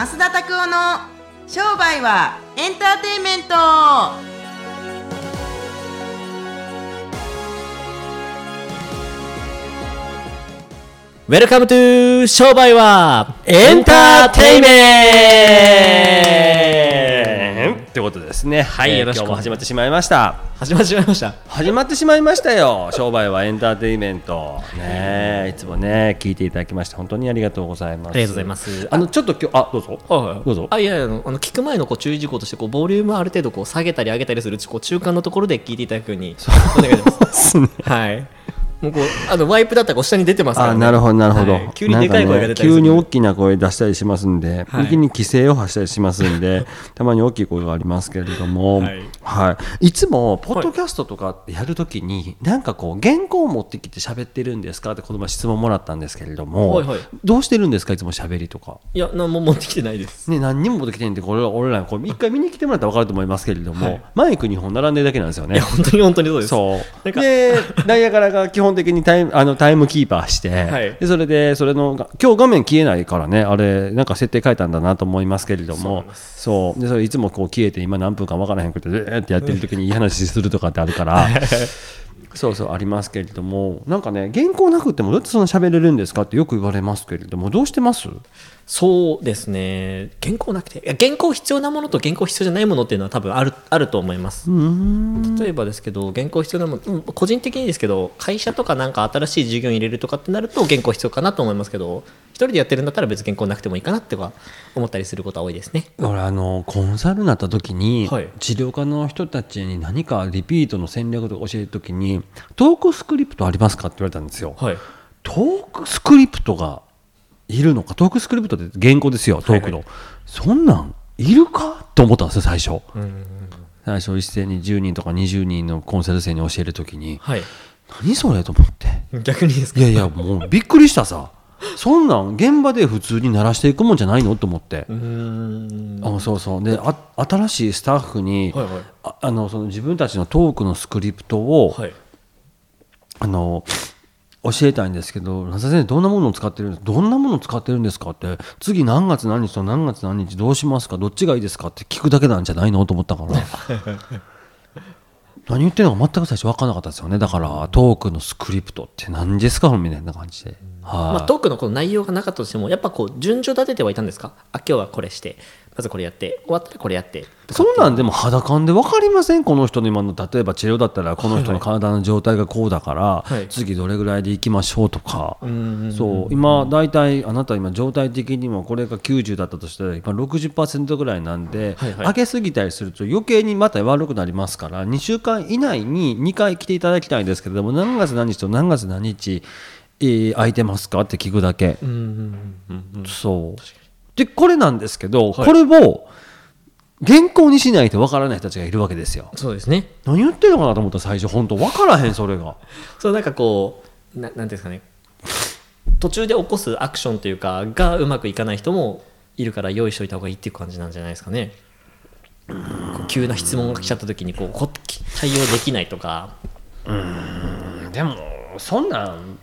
増田拓夫の商売はエンターテインメント。 Welcome to 商売はエンターテイメント。ってことですね。はい、よろしく今日も始まってしまいました。始まってしまいました。始まってしまいましたよ。商売はエンターテイメント。ねえいつもね、聞いていただきまして、本当にありがとうございます。ありがとうございますあの、ちょっと今日、あ、どうぞ。どうぞ。あいやいやあのあの聞く前のこう注意事項としてこうボリュームある程度こう下げたり上げたりするこう中間のところで聞いていただくようにお願いします。はい。もうこうあのワイプだったら下に出てますから、あ、ね。なるほど、なるほど。はい急にでかい声が出たりね急に大きな声出したりしますんで、はい右に規制を発したりしますんで、たまに大きい声がありますけれども、ははいい、い。つも、ポッドキャストとかやるときに、なんかこう、原稿を持ってきて喋ってるんですかって、この前質問もらったんですけれども、はいはいどうしてるんですか、いつも喋りとか。いや何も持ってきてないです。ね、何にも持ってきてんで、これは俺ら、これ一回見に来てもらったら分かると思いますけれども、はいマイク2本並んでるだけなんですよねいや。本当に本当にそうです。でダイヤからが基本的にタイムあのタイムキーパーして、はい。でそれでそれのが今日画面消えないからねあれなんか設定変えたんだなと思いますけれども。そうでそれいつもこう消えて今何分か分からへんくてえーってやってる時にいい話するとかってあるから。そうそうありますけれども。なんかね原稿なくてもどうやってそんな喋れるんですかってよく言われますけれども。どうしてます？そうですね。原稿なくていや原稿必要なものと原稿必要じゃないものっていうのは多分あるあると思います。例えばですけど原稿必要なもの、うん個人的にですけど会社とかなんか新しい授業に入れるとかってなると原稿必要かなと思いますけど一人でやってるんだったら別に原稿なくてもいいかなっては思ったりすることは多いですね。俺あのコンサルになった時に、はい治療家の人たちに何かリピートの戦略とか教える時にトークスクリプトありますかって言われたんですよ。はい。トークスクリプトがいるのか？トークスクリプトって原稿ですよトークの、はいそんなんいるか？と思ったんですよ最初、最初一斉に10人とか20人のコンサル生に教える時に。はい。何それ？と思って。逆にですか？いやいやもうびっくりしたさ。そんなん現場で普通に鳴らしていくもんじゃないの？と思って、うーん。あそうそう。であ新しいスタッフに、はいはい。ああのその自分たちのトークのスクリプトを、はい。あの教えたいんですけど「な先生どんなものを使ってるんですどんなものを使ってるんですか?」って「次何月何日と何月何日どうしますか？どっちがいいですか?」って聞くだけなんじゃないの？と思ったから。何言ってるのか全く最初分からなかったですよね。だからトークのスクリプトって何ですか？みたいな感じで。はいまあ、トークのこの内容がなかったとしてもやっぱこう順序立ててはいたんですか？あ今日はこれしてまずこれやって終わったらこれやって。そんなんでも肌感で分かりませんこの人の今の。例えば治療だったらこの人の体の状態がこうだから、はい。次どれぐらいでいきましょうとか、んそう今大体あなた今状態的にもこれが90だったとしたら今60%ぐらいなんで、はいはい。上げすぎたりすると余計にまた悪くなりますから2週間以内に2回来ていただきたいんですけれども何月何日と何月何日、えー空いてますか？って聞くだけ。うんうんうん。うんそうでこれなんですけど、はい。これを原稿にしないとわからない人たちがいるわけですよ。そうですね。何言ってるのかなと思ったら最初本当わからへんそれが。そうなんかこうななんていうんですかね。途中で起こすアクションというかがうまくいかない人もいるから用意しておいた方がいいっていう感じなんじゃないですかね。こう急な質問が来ちゃった時にこうこ対応できないとか。でもそんなん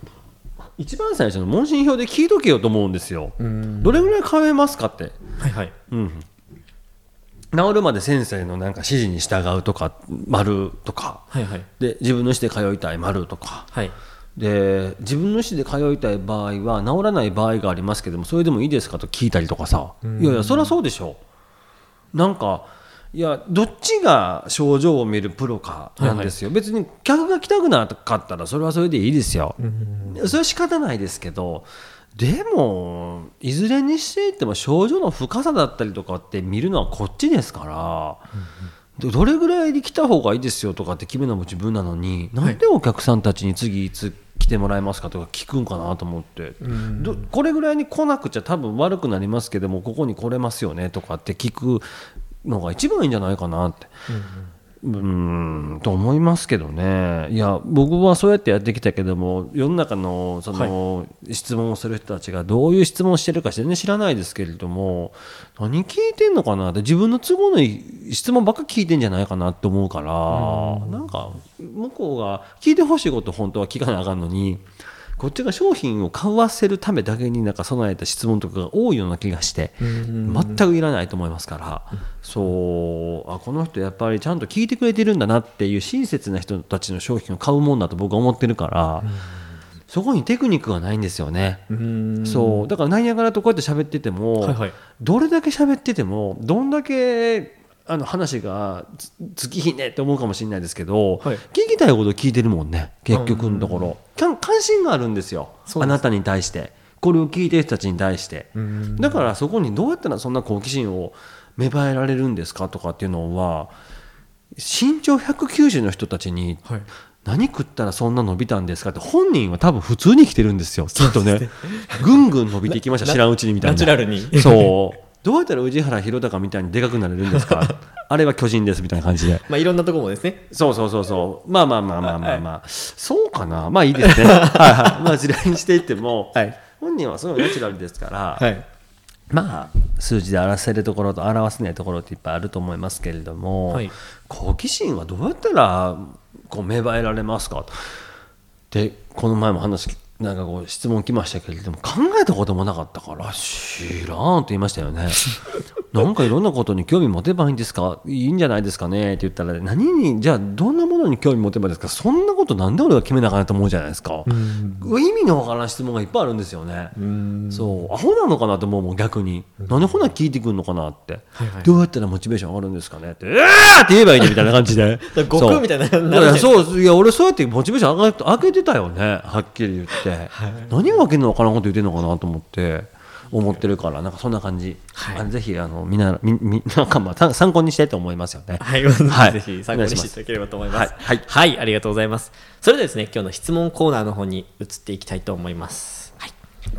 一番最初の問診票で聞いとけよと思うんですよ。どれぐらい通えますかって。はい。はい。うん。治るまで先生のなんか指示に従うとか丸とか。はいはい。で自分の意思で通いたい丸とか。はい。で自分の意思で通いたい場合は治らない場合がありますけどもそれでもいいですかと聞いたりとかさ。いやいやそりゃそうでしょ。なんかいやどっちが症状を見るプロかなんですよ、別に客が来たくなかったらそれはそれでいいですよ、それは仕方ないですけどでもいずれにしていっても症状の深さだったりとかって見るのはこっちですから、でどれぐらいで来た方がいいですよとかって決めるのも自分なのに、なんでお客さんたちに次いつ来てもらえますかとか聞くんかなと思って、どこれぐらいに来なくちゃ多分悪くなりますけどもここに来れますよねとかって聞くのが一番いいんじゃないかなって。うーんと思いますけどね、いや僕はそうやってやってきたけども世の中のその、質問をする人たちがどういう質問をしてるか全然知らないですけれども何聞いてんのかなって自分の都合のいい質問ばっか聞いてんじゃないかなって思うから、なんか向こうが聞いてほしいこと本当は聞かなあかんのにこっちが商品を買わせるためだけになんか備えた質問とかが多いような気がして、全くいらないと思いますから、そう。あこの人やっぱりちゃんと聞いてくれてるんだなっていう親切な人たちの商品を買うもんだと僕は思ってるから、そこにテクニックがないんですよね。そう。だからナイアガラとこうやって喋ってても、はいはい。どれだけ喋っててもどんだけあの話がつ尽きひんねって思うかもしれないですけど、はい。聞きたいこと聞いてるもんね結局のところ、関心があるんですよあなたに対して。これを聞いてる人たちに対して。だからそこにどうやったらそんな好奇心を芽生えられるんですかとかっていうのは身長190の人たちにはい。何食ったらそんな伸びたんですかって本人は多分普通に生きてるんですよきっとね。ぐんぐん伸びていきましたな知らんうちにみたいな。ナチュラルに。そうどうやったら宇治原弘隆みたいにでかくなれるんですか？あれは巨人ですみたいな感じで。まあいろんなところもですね。そうそうそうそう。まあまあまあまあまあまあ、そうかな？まあいいですね。はいはい。まあ時代にしていっても、はい。本人はすごいナチュラルですから、はい。まあ数字で表せるところと表せないところっていっぱいあると思いますけれども、はい。好奇心はどうやったらこう芽生えられますか？でこの前も話なんかこう質問来ましたけれども考えたこともなかったから知らんと言いましたよね。なんかいろんなことに興味持てばいいんですか？いいんじゃないですかね？って言ったら何にじゃあどんなものに興味持てばいいですか？そんなことなんで俺が決めなあかんと思うじゃないですか。意味のわからん質問がいっぱいあるんですよね。そう。アホなのかなと思うもん逆に。なんでほな聞いてくんのかなって、はいはいどうやったらモチベーション上がるんですかね？って「えー!」って言えばいいねみたいな感じで。悟空みたいなそうそう。いや俺そうやってモチベーション上が上げてたよね。はっきり言って、何がわけのわからんこと言ってんのかなと思って思ってるからなんかそんな感じ、はい。ぜひあのみんなみみなんかまあた参考にしたいと思いますよね。はい、はい。ぜひ参考にしていただければと思います。はいはい。ありがとうございます。それではですね、今日の質問コーナーの方に移っていきたいと思います。はい、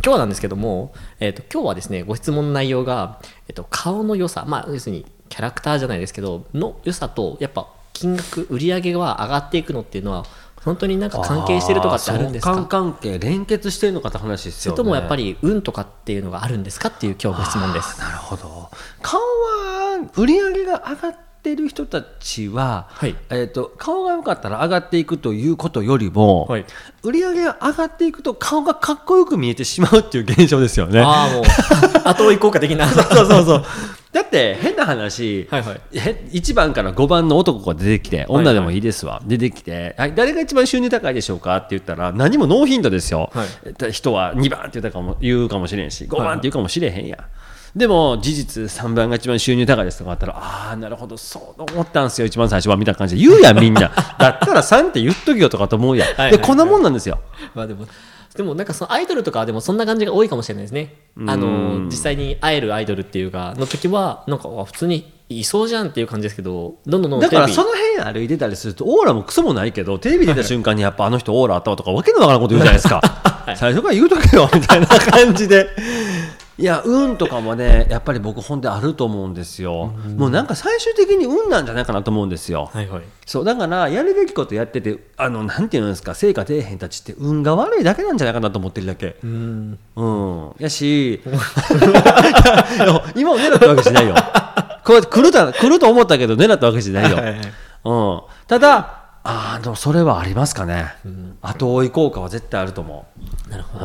今日なんですけども、えっ、と今日はですね、ご質問の内容が、えっ、と顔の良さ、まあ要するにキャラクターじゃないですけど、の良さとやっぱ金額売り上げが上がっていくのっていうのは本当になんか関係してるとかってあるんですか？相関関係連結してるのかって話ですよねそれともやっぱり運とかっていうのがあるんですかっていう今日ご質問です。なるほど顔は売り上げが上がってる人たちは、はいえー、と顔が良かったら上がっていくということよりも、はい売り上げが上がっていくと顔がかっこよく見えてしまうっていう現象ですよね。ああ、もう、後追い効果的な。そうそうそうだって変な話、はいはい。へ1番から5番の男が出てきて女でもいいですわ、出てきて、はい、誰が一番収入高いでしょうか？って言ったら何もノーヒントですよ、はい。えっと人は2番って言ったかも言うかもしれんし5番って言うかもしれへんや。ん、でも事実3番が一番収入高いですとかあったらああなるほどそう思ったんすよ一番最初はみたいな感じで言うやんみんな。だったら3って言っときよとかと思うやん、はいはい。でこんなもんなんですよ。まあでも、でもなんかそのアイドルとかはでもそんな感じが多いかもしれないですね。あの、実際に会えるアイドルっていうか、の時は、なんかあ普通にいそうじゃんっていう感じですけど、どんどんどんだからその辺歩いてたりするとオーラもクソもないけどテレビ出た瞬間にやっぱあの人オーラあったわとかわけのわからんこと言うじゃないですか、最初から言うとけよみたいな感じでいや運とかもねやっぱり僕本であると思うんですよ、もうなんか最終的に運なんじゃないかなと思うんですよ、はいはい。そうだからやるべきことやっててあのなんていうんですか成果出えへんたちって運が悪いだけなんじゃないかなと思ってるだけ。うん。うん、やし 今を狙ったわけじゃないよ。こうやって来ると来ると思ったけど狙ったわけじゃないよ、はいはい。うん、ただあーでもそれはありますかね、後追い効果は絶対あると思う。なるほど。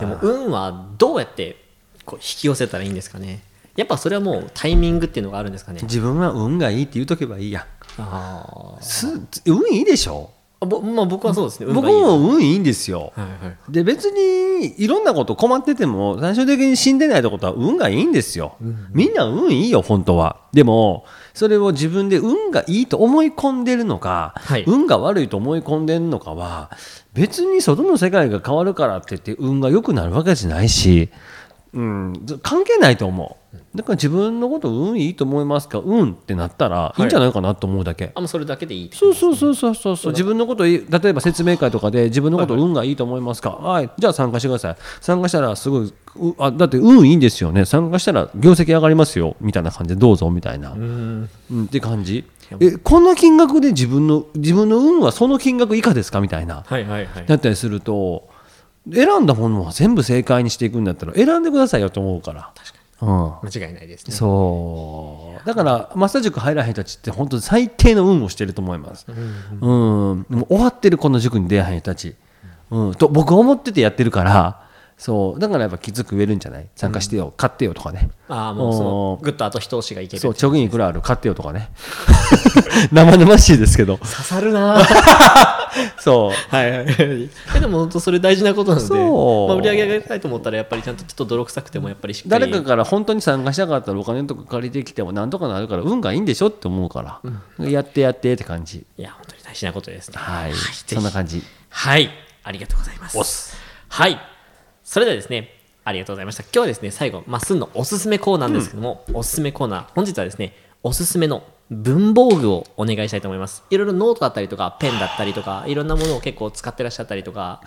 でも運はどうやってこう引き寄せたらいいんですかね。やっぱそれはもうタイミングっていうのがあるんですかね。自分は運がいいって言うとけばいいや。あす運いいでしょあ。ぼまあ僕はそうですね。運僕も運いいんですよ、はいはい。で別にいろんなこと困ってても最終的に死んでないってことは運がいいんですよ、みんな運いいよ本当はでもそれを自分で運がいいと思い込んでるのか、はい運が悪いと思い込んでるのかは別に外の世界が変わるからって言って運が良くなるわけじゃないし、うん、ず関係ないと思う。だから自分のこと運いいと思いますか？運ってなったらい。いんじゃないかなと思うだけ、あ、もうそれだけでいいそうそうそうそうそうそう。自分のこといい例えば説明会とかで自分のこと運がいいと思いますか？はい。じゃあ参加してください。参加したらすごいうあだって運いいんですよね。参加したら業績上がりますよ。みたいな感じでどうぞみたいな。うん。って感じ。えこの金額で自分の自分の運はその金額以下ですか？みたいな。はいはいはい。だったりすると選んだものは全部正解にしていくんだったら選んでくださいよと思うから。確かに、うん、間違いないですね。そう。だからマスター塾入らへん人たちって本当に最低の運をしてると思います、うんもう終わってるこの塾に出会えへん人たち。うん、と僕は思っててやってるからそう。だからやっぱきつく言えるんじゃない？参加してよ、買ってよとかね。ああもうそのおーグッと後一押しがいける。そう貯金いくらある買ってよとかね。生々しいですけど。刺さるな そう。はいはい。でも本当それ大事なことなので、そう。まあ、売り上げ上げたいと思ったらやっぱりちゃんとちょっと泥臭くてもやっぱりしっかり。誰かから本当に参加したかったらお金とか借りてきてもなんとかなるから運がいいんでしょ？って思うから、やってやってって感じ。いや本当に大事なことですね。はい、ぜひ。そんな感じ。はい。ありがとうございます。はいそれではですねありがとうございました。今日はですね最後まっすんのおすすめコーナーなんですけども、おすすめコーナー本日はですねおすすめの文房具をお願いしたいと思います。いろいろノートだったりとかペンだったりとかいろんなものを結構使ってらっしゃったりとか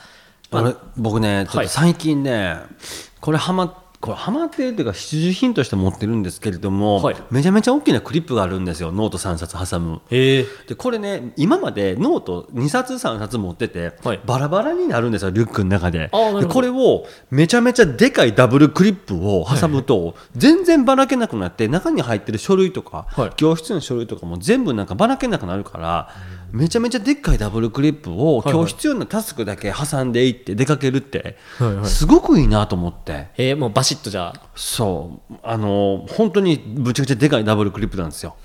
あれ僕ねちょっはい。と最近ね、これハマこれハマってるっていうか必需品として持ってるんですけれども、はい。めちゃめちゃ大きなクリップがあるんですよノート3冊挟む。へえでこれね今までノート2冊3冊持ってて、はい。バラバラになるんですよリュックの中で。でこれをめちゃめちゃでかいダブルクリップを挟むと、全然ばらけなくなって中に入ってる書類とか、はい。教室の書類とかも全部なんかばらけなくなるから、めちゃめちゃでっかいダブルクリップをはい今日必要なタスクだけ挟んでいって出かけるって、はいはい。すごくいいなと思って。えー、もうバシッとじゃあ。そう。あの本当にぶちゃくちゃでかいダブルクリップなんですよ。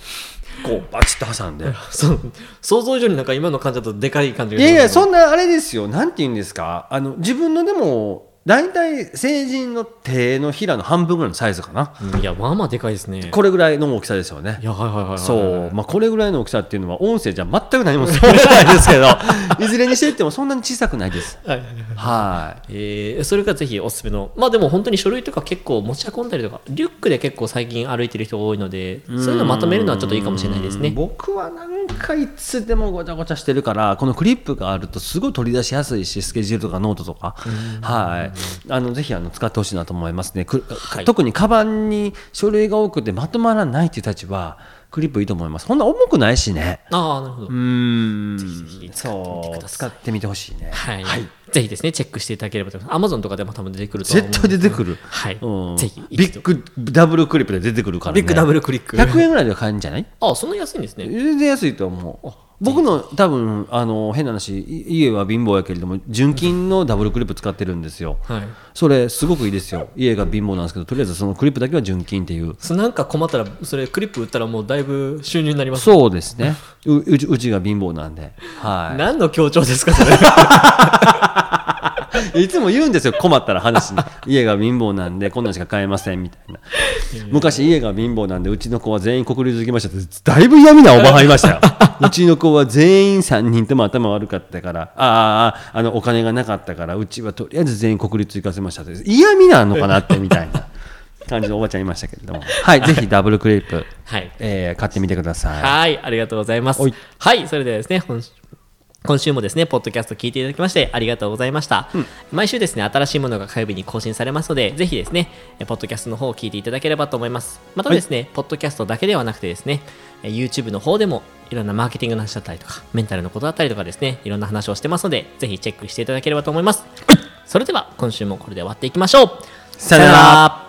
こうバチッと挟んで。そう。想像以上になんか今の感じだとでかい感じがいやいやそそんなあれですよ。なんて言うんですか。あの自分のでも大体成人の手のひらの半分ぐらいのサイズかな。うんいやまあまあでかいですね。これぐらいの大きさですよね。いやはいはいはいはい。はいそう、まあ、これぐらいの大きさっていうのは音声じゃ全く何も伝わらないですけど いずれにしていってもそんなに小さくないです。はいはいはいはい。えーそれがぜひおすすめのまあでも本当に書類とか結構持ち運んだりとかリュックで結構最近歩いてる人多いのでそういうのまとめるのはちょっといいかもしれないですね。僕はなんかいつでもごちゃごちゃしてるからこのクリップがあるとすごい取り出しやすいしスケジュールとかノートとか。はいあのぜひあの使ってほしいなと思いますね、くはい。特にカバンに書類が多くてまとまらないっていう方はクリップいいと思います。ほんな重くないしね。ああなるほど。うーんひ使ってみてください。そう使ってみてほしいね。はい、ぜひですねチェックしていただければと思います。アマゾンとかでも多分出てくると絶対出てくる、はい。うん。ぜひビッグダブルクリップで出てくるからね。ビッグダブルクリック。100円ぐらいで買えるんじゃない？あそんな安いんですね。全然安いと思う僕の多分あの変な話い家は貧乏やけれども純金のダブルクリップ使ってるんですよ。はい。それすごくいいですよ。家が貧乏なんですけどとりあえずそのクリップだけは純金っていう。そなんか困ったらそれクリップ売ったらもうだいぶ収入になりますそうですね。ううちが貧乏なんで。は何の強調ですかそれ い いつも言うんですよ困ったら話に。家が貧乏なんでこんなんしか買えませんみたいな。昔家が貧乏なんでうちの子は全員国立行きましたってだいぶ嫌味なおばはんいましたよ。うちの子は全員3人とも頭悪かったからああああのお金がなかったからうちはとりあえず全員国立行かせましたって。嫌味なのかなってみたいな。感じのおばちゃんいましたけれども。はいぜひダブルクリップ、はい。えー買ってみてください。はい、ありがとうございます。はい、それではですね、今週もですね、ポッドキャスト聞いていただきましてありがとうございました。毎週ですね、新しいものが火曜日に更新されますので、ぜひですね、えポッドキャストの方を聞いていただければと思います。またですね、ポッドキャストだけではなくてですね、え YouTube の方でもいろんなマーケティングの話だったりとか、メンタルのことだったりとかですね、いろんな話をしてますので、ぜひチェックしていただければと思います。それでは、今週もこれで終わっていきましょう。さよなら